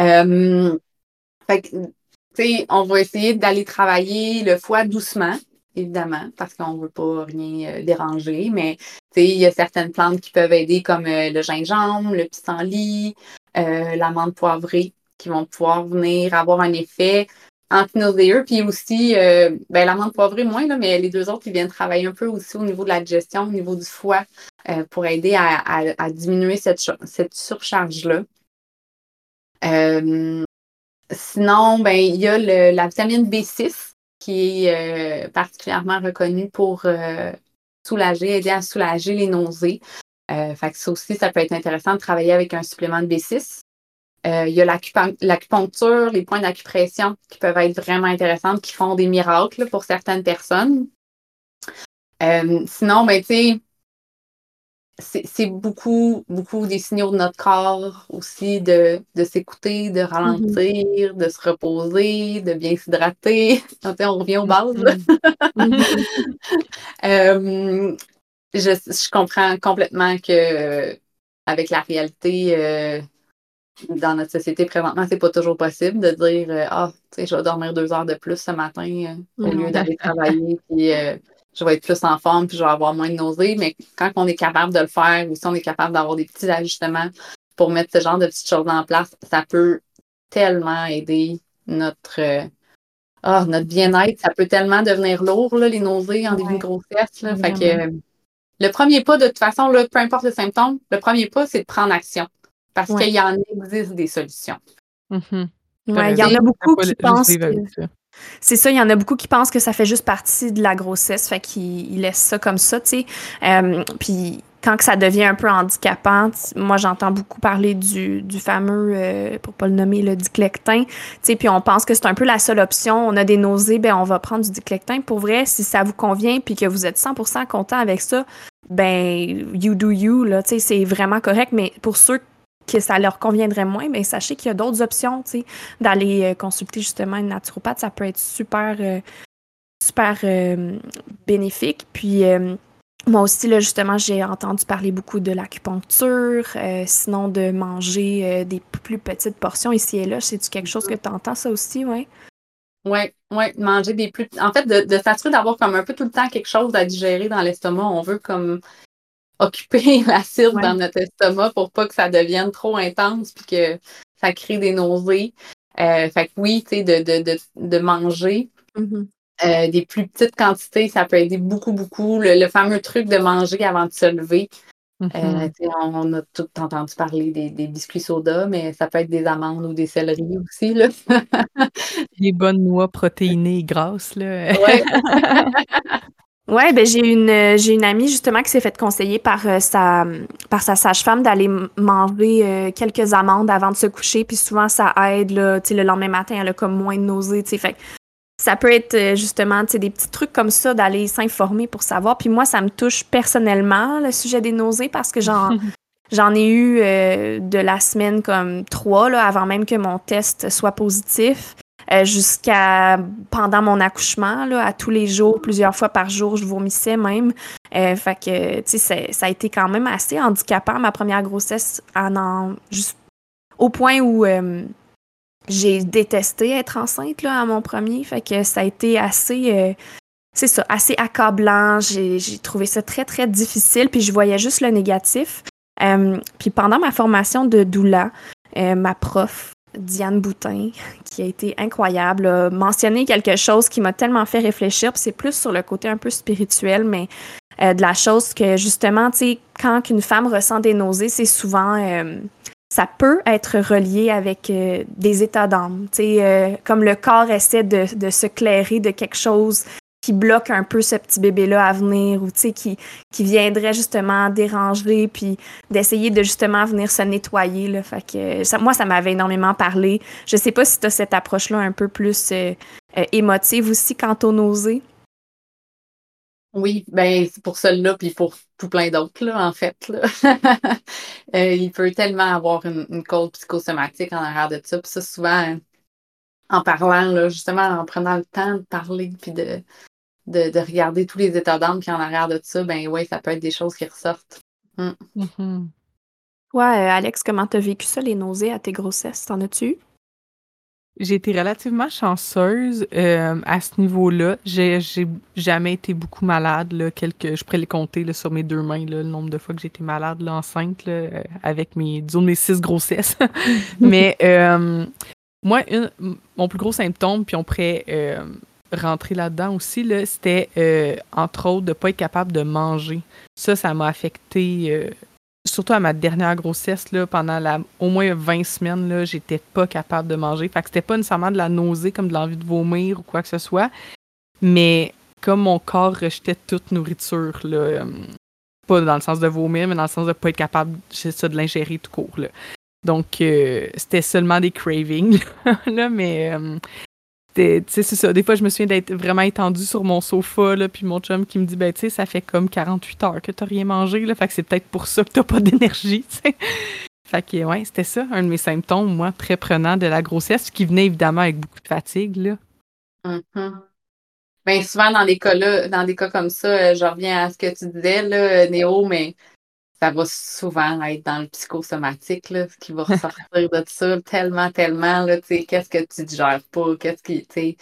Euh, fait que, on va essayer d'aller travailler le foie doucement, évidemment, parce qu'on ne veut pas rien euh, déranger, mais il y a certaines plantes qui peuvent aider comme euh, le gingembre, le pissenlit, euh, l'amande poivrée qui vont pouvoir venir avoir un effet antinauséeux. Puis aussi, ben, l'amande poivrée moins, là, mais les deux autres, qui viennent travailler un peu aussi au niveau de la digestion, au niveau du foie, pour aider à, diminuer cette, cette surcharge-là. sinon, ben, il y a la vitamine B6 qui est particulièrement reconnue pour soulager, aider à soulager les nausées. Euh, fait que ça aussi, ça peut être intéressant de travailler avec un supplément de B6. Euh, il y a l'acupuncture, les points d'acupression qui peuvent être vraiment intéressants, qui font des miracles pour certaines personnes. Euh, sinon, ben, tu sais, c'est beaucoup, beaucoup des signaux de notre corps aussi de, s'écouter, de ralentir, mm-hmm. de se reposer, de bien s'hydrater. on revient aux bases. Mm-hmm. Euh, je, comprends complètement que avec la réalité euh, dans notre société présentement, c'est pas toujours possible de dire euh, Ah, tu sais, je vais dormir deux heures de plus ce matin au lieu d'aller travailler, puis je vais être plus en forme, puis je vais avoir moins de nausées. Mais quand on est capable de le faire, ou si on est capable d'avoir des petits ajustements pour mettre ce genre de petites choses en place, ça peut tellement aider notre ah, notre bien-être, ça peut tellement devenir lourd, là, les nausées en début de grossesse. Là. Fait que, le premier pas, de toute façon, là, peu importe le symptôme, le premier pas, c'est de prendre action. Parce qu'il y en existe des solutions. Mm-hmm. il y en a beaucoup qui pensent. C'est ça, il y en a beaucoup qui pensent que ça fait juste partie de la grossesse, fait qu'ils laissent ça comme ça, tu sais. Euh, puis quand ça devient un peu handicapant, moi j'entends beaucoup parler du, fameux, euh, pour pas le nommer, le diclectin. Puis on pense que c'est un peu la seule option. On a des nausées, ben on va prendre du diclectin. Pour vrai, si ça vous convient puis que vous êtes 100% content avec ça, ben you do you là. C'est vraiment correct. Mais pour ceux que ça leur conviendrait moins, mais sachez qu'il y a d'autres options. D'aller euh, consulter justement une naturopathe, ça peut être super, euh, super bénéfique. Puis moi aussi, là, justement, j'ai entendu parler beaucoup de l'acupuncture, euh, sinon de manger euh, des plus petites portions ici et là. C'est-tu quelque chose que tu entends, ça aussi, oui? Oui, oui, manger des plus. En fait, de, de s'assurer d'avoir comme un peu tout le temps quelque chose à digérer dans l'estomac. On veut comme occuper l'acide dans notre estomac pour pas que ça devienne trop intense puis que ça crée des nausées. Euh, fait que oui, tu sais, de, de, de, manger. Mm-hmm. Euh, des plus petites quantités, ça peut aider beaucoup, beaucoup. Le, fameux truc de manger avant de se lever. Euh, mm-hmm. on, a tout entendu parler des, biscuits soda, mais ça peut être des amandes ou des céleris aussi. Là. des bonnes noix protéinées et grasses. Là. Ouais. ben j'ai une j'ai une amie justement qui s'est fait conseiller par euh, sa par sa sage-femme d'aller manger quelques amandes avant de se coucher puis souvent ça aide là, le lendemain matin elle a comme moins de nausées, fait ça peut être euh, justement des petits trucs comme ça d'aller s'informer pour savoir. Puis moi, ça me touche personnellement, le sujet des nausées, parce que j'en, j'en ai eu euh, de la semaine comme trois, là, avant même que mon test soit positif. Euh, jusqu'à pendant mon accouchement, là, à tous les jours, plusieurs fois par jour, je vomissais même. fait que, tu sais, ça a été quand même assez handicapant, ma première grossesse, en, juste, au point où j'ai détesté être enceinte là, à mon premier. Fait que ça a été assez. Euh, c'est ça, assez accablant. J'ai trouvé ça très, très difficile. Puis je voyais juste le négatif. Euh, puis pendant ma formation de doula, euh, ma prof, Diane Boutin, qui a été incroyable, a mentionné quelque chose qui m'a tellement fait réfléchir. C'est plus sur le côté un peu spirituel, mais de la chose que justement, tu sais, quand une femme ressent des nausées, c'est souvent ça peut être relié avec euh, des états d'âme. Euh, comme le corps essaie de, de, se clairer de quelque chose qui bloque un peu ce petit bébé-là à venir ou qui, qui viendrait justement déranger puis d'essayer de justement venir se nettoyer. Là. Ça, moi, ça m'avait énormément parlé. Je sais pas si tu as cette approche-là un peu plus euh, émotive aussi quant aux nausées. Oui, ben c'est pour celle-là, puis pour tout plein d'autres, en fait. Euh, il peut tellement avoir une, une cause psychosomatique en arrière de ça. Puis ça, souvent, en parlant, là, justement, en prenant le temps de parler, puis de, de, regarder tous les états d'âme qui en arrière de ça, ben oui, ça peut être des choses qui ressortent. Mm. Mm-hmm. Ouais, euh, Alex, comment t'as vécu ça, les nausées à tes grossesses? T'en as-tu j'ai été relativement chanceuse euh, à ce niveau-là. J'ai, jamais été beaucoup malade. Là, quelques, je pourrais les compter là, sur mes deux mains, là, le nombre de fois que j'ai été malade là, enceinte là, euh, avec mes, disons, mes six grossesses. Mais euh, moi, mon plus gros symptôme, puis on pourrait rentrer là-dedans aussi, là, c'était entre autres de ne pas être capable de manger. Ça, ça m'a affecté surtout à ma dernière grossesse, là, pendant la, au moins 20 semaines, là, j'étais pas capable de manger. Fait que c'était pas nécessairement de la nausée, comme de l'envie de vomir ou quoi que ce soit. Mais comme mon corps rejetait toute nourriture, là, euh, pas dans le sens de vomir, mais dans le sens de pas être capable de l'ingérer tout court. Là. Donc, euh, c'était seulement des cravings, mais euh, c'est ça. Des fois, je me souviens d'être vraiment étendue sur mon sofa, puis mon chum qui me dit, ben, tu sais, ça fait comme 48 heures que t'as rien mangé, là, fait que c'est peut-être pour ça que t'as pas d'énergie. Fait que, ouais, c'était ça, un de mes symptômes, moi, très prenant de la grossesse, qui venait évidemment avec beaucoup de fatigue, là. Mm-hmm. Bien, souvent, dans des cas là, dans des cas comme ça, euh, je reviens à ce que tu disais, là, Néo, mais ça va souvent être dans le psychosomatique, là, qui va ressortir de ça tellement, tellement, là, qu'est-ce que tu digères pas, qu'est-ce qui, tu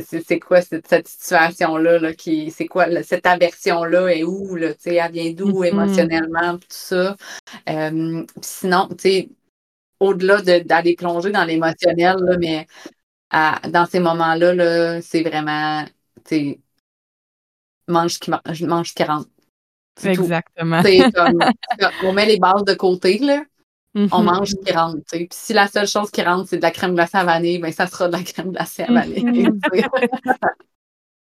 c'est quoi cette, situation-là, là, qui, c'est quoi, cette aversion-là est où, là, tu sais, elle vient d'où mm-hmm. émotionnellement, tout ça. Euh, sinon, tu sais, au-delà d'aller plonger dans l'émotionnel, mais dans ces moments-là, -là, c'est vraiment, tu sais, mange ce qui, mange ce qui rentre. Exactement. on met les bases de côté, là. On mm-hmm. mange ce qui rentre. Puis si la seule chose qui rentre, c'est de la crème glacée à vanille, ben ça sera de la crème glacée à vanille. Mm-hmm.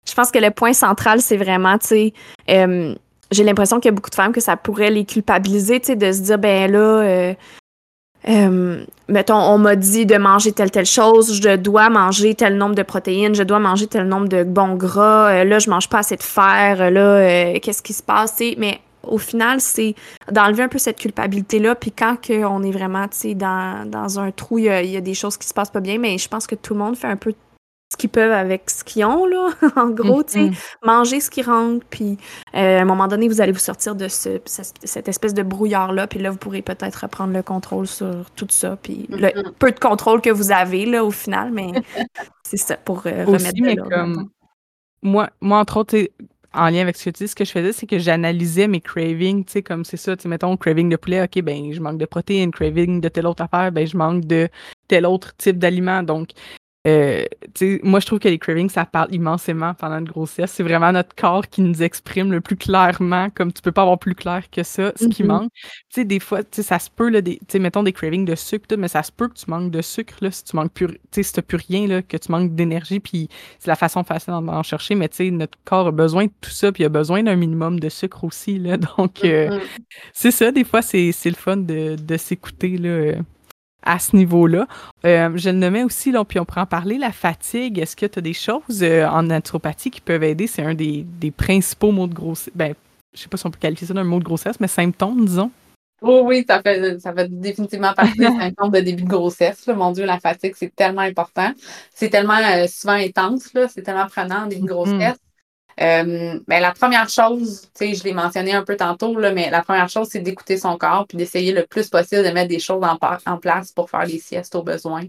Je pense que le point central, c'est vraiment, tu sais, euh, j'ai l'impression qu'il y a beaucoup de femmes que ça pourrait les culpabiliser, tu sais, de se dire, ben là, euh, euh, mettons, on m'a dit de manger telle, telle chose, je dois manger tel nombre de protéines, je dois manger tel nombre de bons gras, euh, là, je mange pas assez de fer, là, euh, qu'est-ce qui se passe, mais au final, c'est d'enlever un peu cette culpabilité-là, puis quand on est vraiment, dans, dans un trou, il y, y, a, des choses qui se passent pas bien, mais je pense que tout le monde fait un peu ce qu'ils peuvent avec ce qu'ils ont, là. en gros, tu sais, mm-hmm. manger ce qui rentre, puis euh, à un moment donné, vous allez vous sortir de ce, cette espèce de brouillard-là, puis là, vous pourrez peut-être reprendre le contrôle sur tout ça, puis le mm-hmm. peu de contrôle que vous avez, là, au final, mais c'est ça, pour euh, remettre comme... Moi, moi, entre autres, en lien avec ce que tu dis, ce que je faisais, c'est que j'analysais mes cravings, tu sais, comme c'est ça, tu sais, mettons, craving de poulet, ok, ben, je manque de protéines, craving de telle autre affaire, ben, je manque de tel autre type d'aliment. Donc, euh, moi, je trouve que les cravings, ça parle immensément pendant une grossesse. C'est vraiment notre corps qui nous exprime le plus clairement, comme tu peux pas avoir plus clair que ça, ce qui mm-hmm. manque. Tu sais, des fois, tu sais, ça se peut, là, des, mettons des cravings de sucre, mais ça se peut que tu manques de sucre, là, si tu manques plus, tu si plus rien, là, que tu manques d'énergie, puis c'est la façon facile d'en chercher, mais tu sais, notre corps a besoin de tout ça, puis il a besoin d'un minimum de sucre aussi, là. Donc, euh, mm-hmm. c'est ça, des fois, c'est le fun de, de s'écouter, là à ce niveau-là. Euh, je le nommais aussi, là, puis on pourrait en parler, la fatigue. Est-ce que tu as des choses euh, en naturopathie qui peuvent aider? C'est un des, principaux mots de grossesse. Ben, je sais pas si on peut qualifier ça d'un mot de grossesse, mais symptômes, disons. Oh oui, ça fait, ça fait définitivement partie des symptômes de début de grossesse. Mon Dieu, la fatigue, c'est tellement important. C'est tellement euh, souvent intense, c'est tellement prenant en début de mm-hmm. grossesse. Euh, ben, la première chose, je l'ai mentionné un peu tantôt, là, mais la première chose, c'est d'écouter son corps puis d'essayer le plus possible de mettre des choses en, place pour faire les siestes au besoin.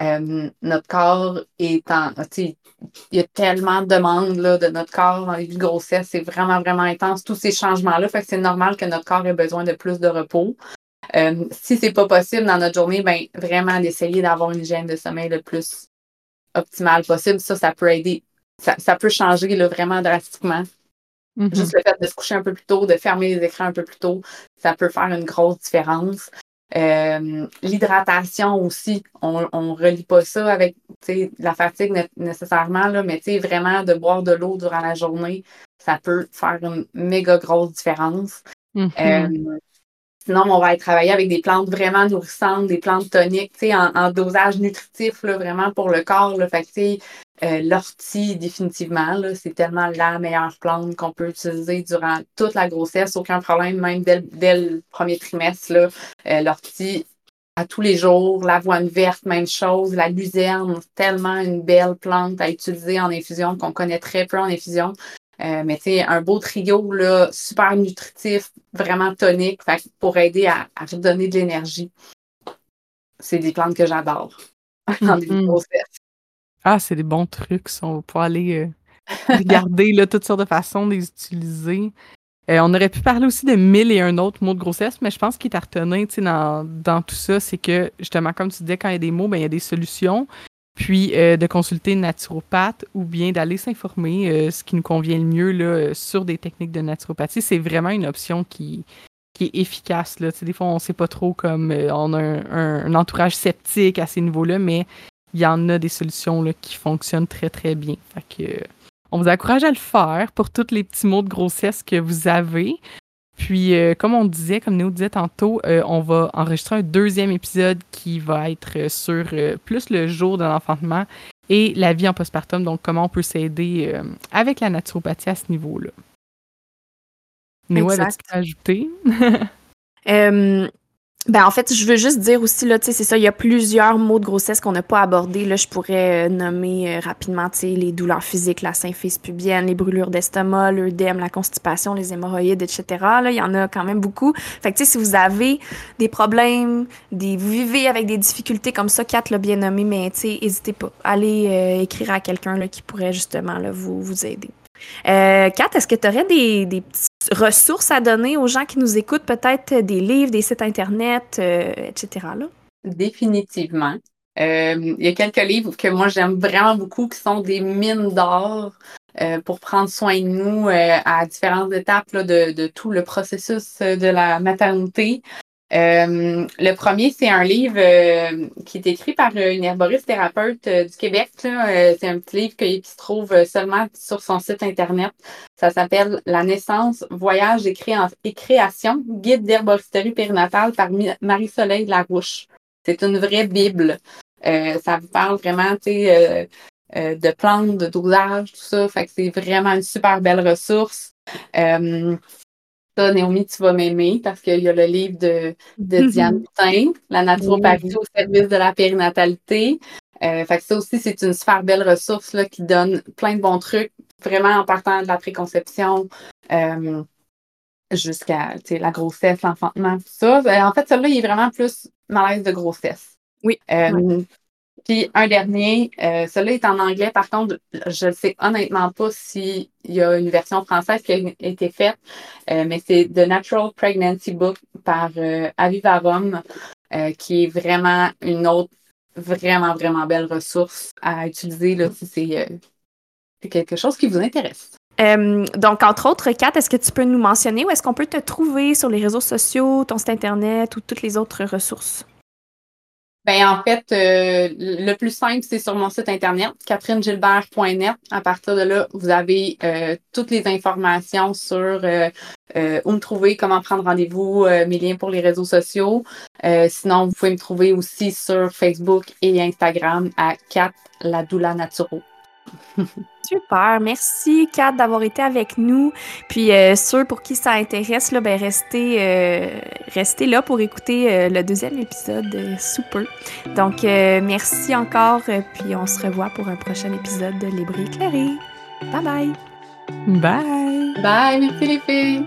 Euh, notre corps est en. Il y a tellement de demandes là, de notre corps dans les de grossesse. C'est vraiment, vraiment intense, tous ces changements-là. Fait que c'est normal que notre corps ait besoin de plus de repos. Euh, si c'est pas possible dans notre journée, ben vraiment d'essayer d'avoir une hygiène de sommeil le plus optimale possible. Ça, ça peut aider ça, peut changer là, vraiment drastiquement. Mm-hmm. Juste le fait de se coucher un peu plus tôt, de fermer les écrans un peu plus tôt, ça peut faire une grosse différence. Euh, l'hydratation aussi, on ne relie pas ça avec la fatigue nécessairement, là, mais vraiment de boire de l'eau durant la journée, ça peut faire une méga grosse différence. Mm-hmm. Euh, sinon, on va aller travailler avec des plantes vraiment nourrissantes, des plantes toniques, en, en dosage nutritif, là, vraiment pour le corps. Là, fait euh, L'ortie, définitivement, c'est tellement la meilleure plante qu'on peut utiliser durant toute la grossesse, aucun problème, même dès, le premier trimestre. Euh, l'ortie, à tous les jours, l'avoine verte, même chose, la luzerne, tellement une belle plante à utiliser en infusion qu'on connaît très peu en infusion. Euh, mais tu un beau trio, là, super nutritif, vraiment tonique, pour aider à, redonner de l'énergie. C'est des plantes que j'adore mm-hmm. grossesse. Ah, c'est des bons trucs. On va pouvoir aller euh, regarder là, toutes sortes de façons de les utiliser. Euh, on aurait pu parler aussi de mille et un autres mots de grossesse, mais je pense qu'il est à retenir dans, dans tout ça, c'est que justement, comme tu disais, quand il y a des mots, ben, il y a des solutions. Puis euh, de consulter naturopathe ou bien d'aller s'informer ce qui nous convient le mieux là, sur des techniques de naturopathie. C'est vraiment une option qui, qui est efficace. Là. des fois, on ne sait pas trop comme on a un, un, entourage sceptique à ces niveaux-là, mais il y en a des solutions là, qui fonctionnent très, très bien. Fait que, on vous encourage à le faire pour tous les petits mots de grossesse que vous avez. Puis, euh, comme on disait, comme Néo disait tantôt, euh, on va enregistrer un deuxième épisode qui va être sur euh, plus le jour de l'enfantement et la vie en postpartum, donc comment on peut s'aider avec la naturopathie à ce niveau-là. Néo, as-tu ajouter? Ben, en fait, je veux juste dire aussi, là, tu sais, c'est ça, il y a plusieurs mots de grossesse qu'on n'a pas abordés. Là, je pourrais euh, nommer euh, rapidement, tu sais, les douleurs physiques, la symphyse pubienne, les brûlures d'estomac, l'œdème, la constipation, les hémorroïdes, etc. Là, il y en a quand même beaucoup. Fait que, tu sais, si vous avez des problèmes, des, vous vivez avec des difficultés comme ça, Kat l'a bien nommé, mais, tu sais, n'hésitez pas. Allez euh, écrire à quelqu'un, là, qui pourrait justement, là, vous, vous aider. Euh, Kat, est-ce que tu aurais des, des petites ressources à donner aux gens qui nous écoutent, peut-être des livres, des sites Internet, euh, etc. Là? Définitivement. Euh, il y a quelques livres que moi j'aime vraiment beaucoup qui sont des mines d'or euh, pour prendre soin de nous à différentes étapes de, de, tout le processus de la maternité. Euh, le premier, c'est un livre euh, qui est écrit par une herboriste thérapeute euh, du Québec. c'est un petit livre qui, se trouve seulement sur son site Internet. Ça s'appelle La naissance, voyage et, création, guide d'herboristerie périnatale par Marie-Soleil Larouche. C'est une vraie Bible. ça vous parle vraiment, de plantes, de dosage, tout ça. Fait que c'est vraiment une super belle ressource. Ça, Naomi, tu vas m'aimer parce qu'il y a le livre de, de Diane Boutin, La naturopathie au service de la périnatalité. Euh, fait que ça aussi, c'est une super belle ressource là, qui donne plein de bons trucs, vraiment en partant de la préconception euh, jusqu'à la grossesse, l'enfantement, tout ça. Ben, en fait, celui-là, il est vraiment plus malaise de grossesse. Oui. Euh, puis un dernier, euh, celui-là est en anglais. Par contre, je ne sais honnêtement pas s'il y a une version française qui a été faite, euh, mais c'est The Natural Pregnancy Book par euh, Avivarum, euh, qui est vraiment une autre vraiment, vraiment belle ressource à utiliser là, si c'est quelque chose qui vous intéresse. donc, entre autres, Kat, est-ce que tu peux nous mentionner où est-ce qu'on peut te trouver sur les réseaux sociaux, ton site Internet ou toutes les autres ressources? Ben, en fait, euh, le plus simple, c'est sur mon site internet, catherinegilbert.net. À partir de là, vous avez euh, toutes les informations sur euh, où me trouver, comment prendre rendez-vous, mes liens pour les réseaux sociaux. sinon, vous pouvez me trouver aussi sur Facebook et Instagram à Kat la Doula Naturo. Super. Merci, Kat, d'avoir été avec nous. Puis, euh, ceux pour qui ça intéresse, là, ben, restez, euh, restez là pour écouter euh, le deuxième épisode sous peu. Donc, merci encore. puis, on se revoit pour un prochain épisode de Libre éclairé. Bye bye. Bye. Bye. Merci, les filles.